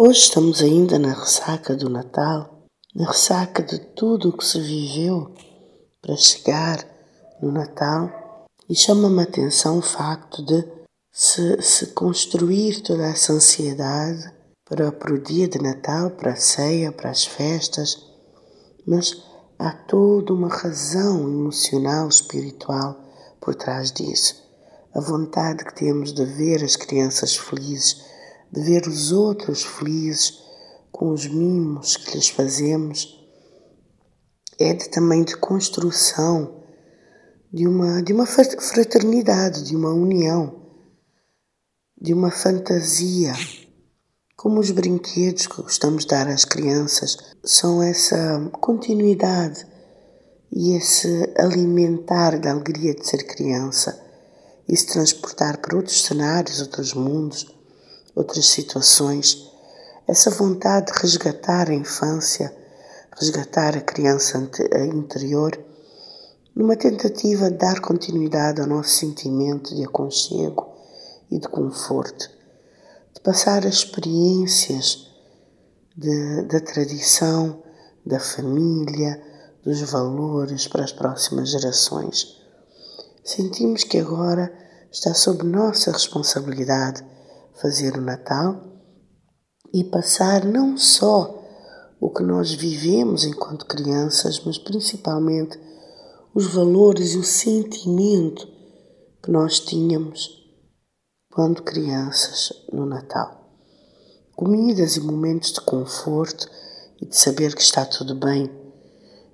Hoje estamos ainda na ressaca do Natal, na ressaca de tudo o que se viveu para chegar no Natal e chama-me a atenção o facto de se, se construir toda essa ansiedade para, para o dia de Natal, para a ceia, para as festas, mas há toda uma razão emocional, espiritual por trás disso. A vontade que temos de ver as crianças felizes, de ver os outros felizes com os mimos que lhes fazemos, é de, também de construção de uma, de uma fraternidade, de uma união, de uma fantasia. Como os brinquedos que gostamos de dar às crianças são essa continuidade e esse alimentar da alegria de ser criança e se transportar para outros cenários, outros mundos, outras situações. Essa vontade de resgatar a infância, resgatar a criança interior, numa tentativa de dar continuidade ao nosso sentimento de aconchego e de conforto, de passar as experiências de, da tradição, da família, dos valores para as próximas gerações. Sentimos que agora está sob nossa responsabilidade fazer o Natal e passar não só o que nós vivemos enquanto crianças, mas principalmente os valores e o sentimento que nós tínhamos quando crianças no Natal. Comidas e momentos de conforto e de saber que está tudo bem.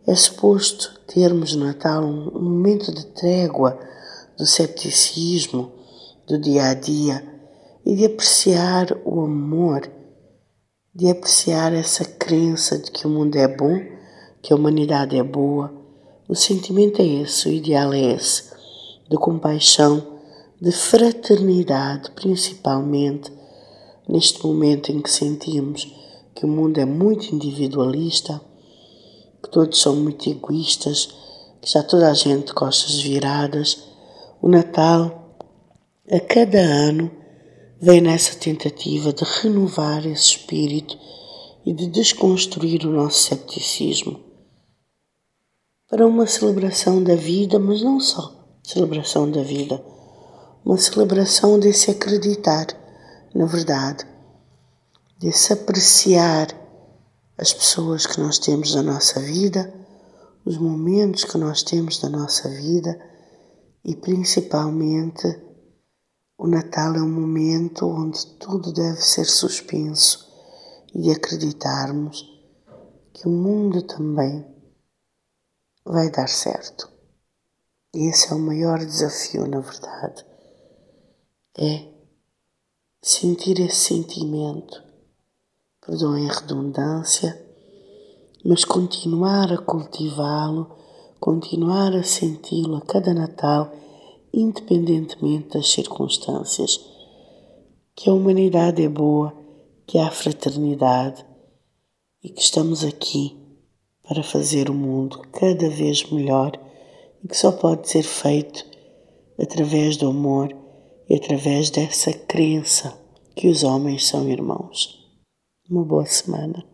É suposto termos no Natal um, momento de trégua do cepticismo do dia a dia e de apreciar o amor, de apreciar essa crença de que o mundo é bom, que a humanidade é boa. O sentimento é esse, o ideal é esse, de compaixão, de fraternidade, principalmente neste momento em que sentimos que o mundo é muito individualista, que todos são muito egoístas, que já toda a gente costas viradas. O Natal, a cada ano, vem nessa tentativa de renovar esse espírito e de desconstruir o nosso cepticismo para uma celebração da vida, mas não só celebração da vida, uma celebração desse acreditar na verdade, desse apreciar as pessoas que nós temos na nossa vida, os momentos que nós temos da nossa vida e principalmente o Natal é um momento onde tudo deve ser suspenso e acreditarmos que o mundo também vai dar certo. E esse é o maior desafio, na verdade. É sentir esse sentimento, perdoem a redundância, mas continuar a cultivá-lo, continuar a senti-lo a cada Natal independentemente das circunstâncias. Que a humanidade é boa, que há fraternidade e que estamos aqui para fazer o mundo cada vez melhor e que só pode ser feito através do amor e através dessa crença que os homens são irmãos. Uma boa semana.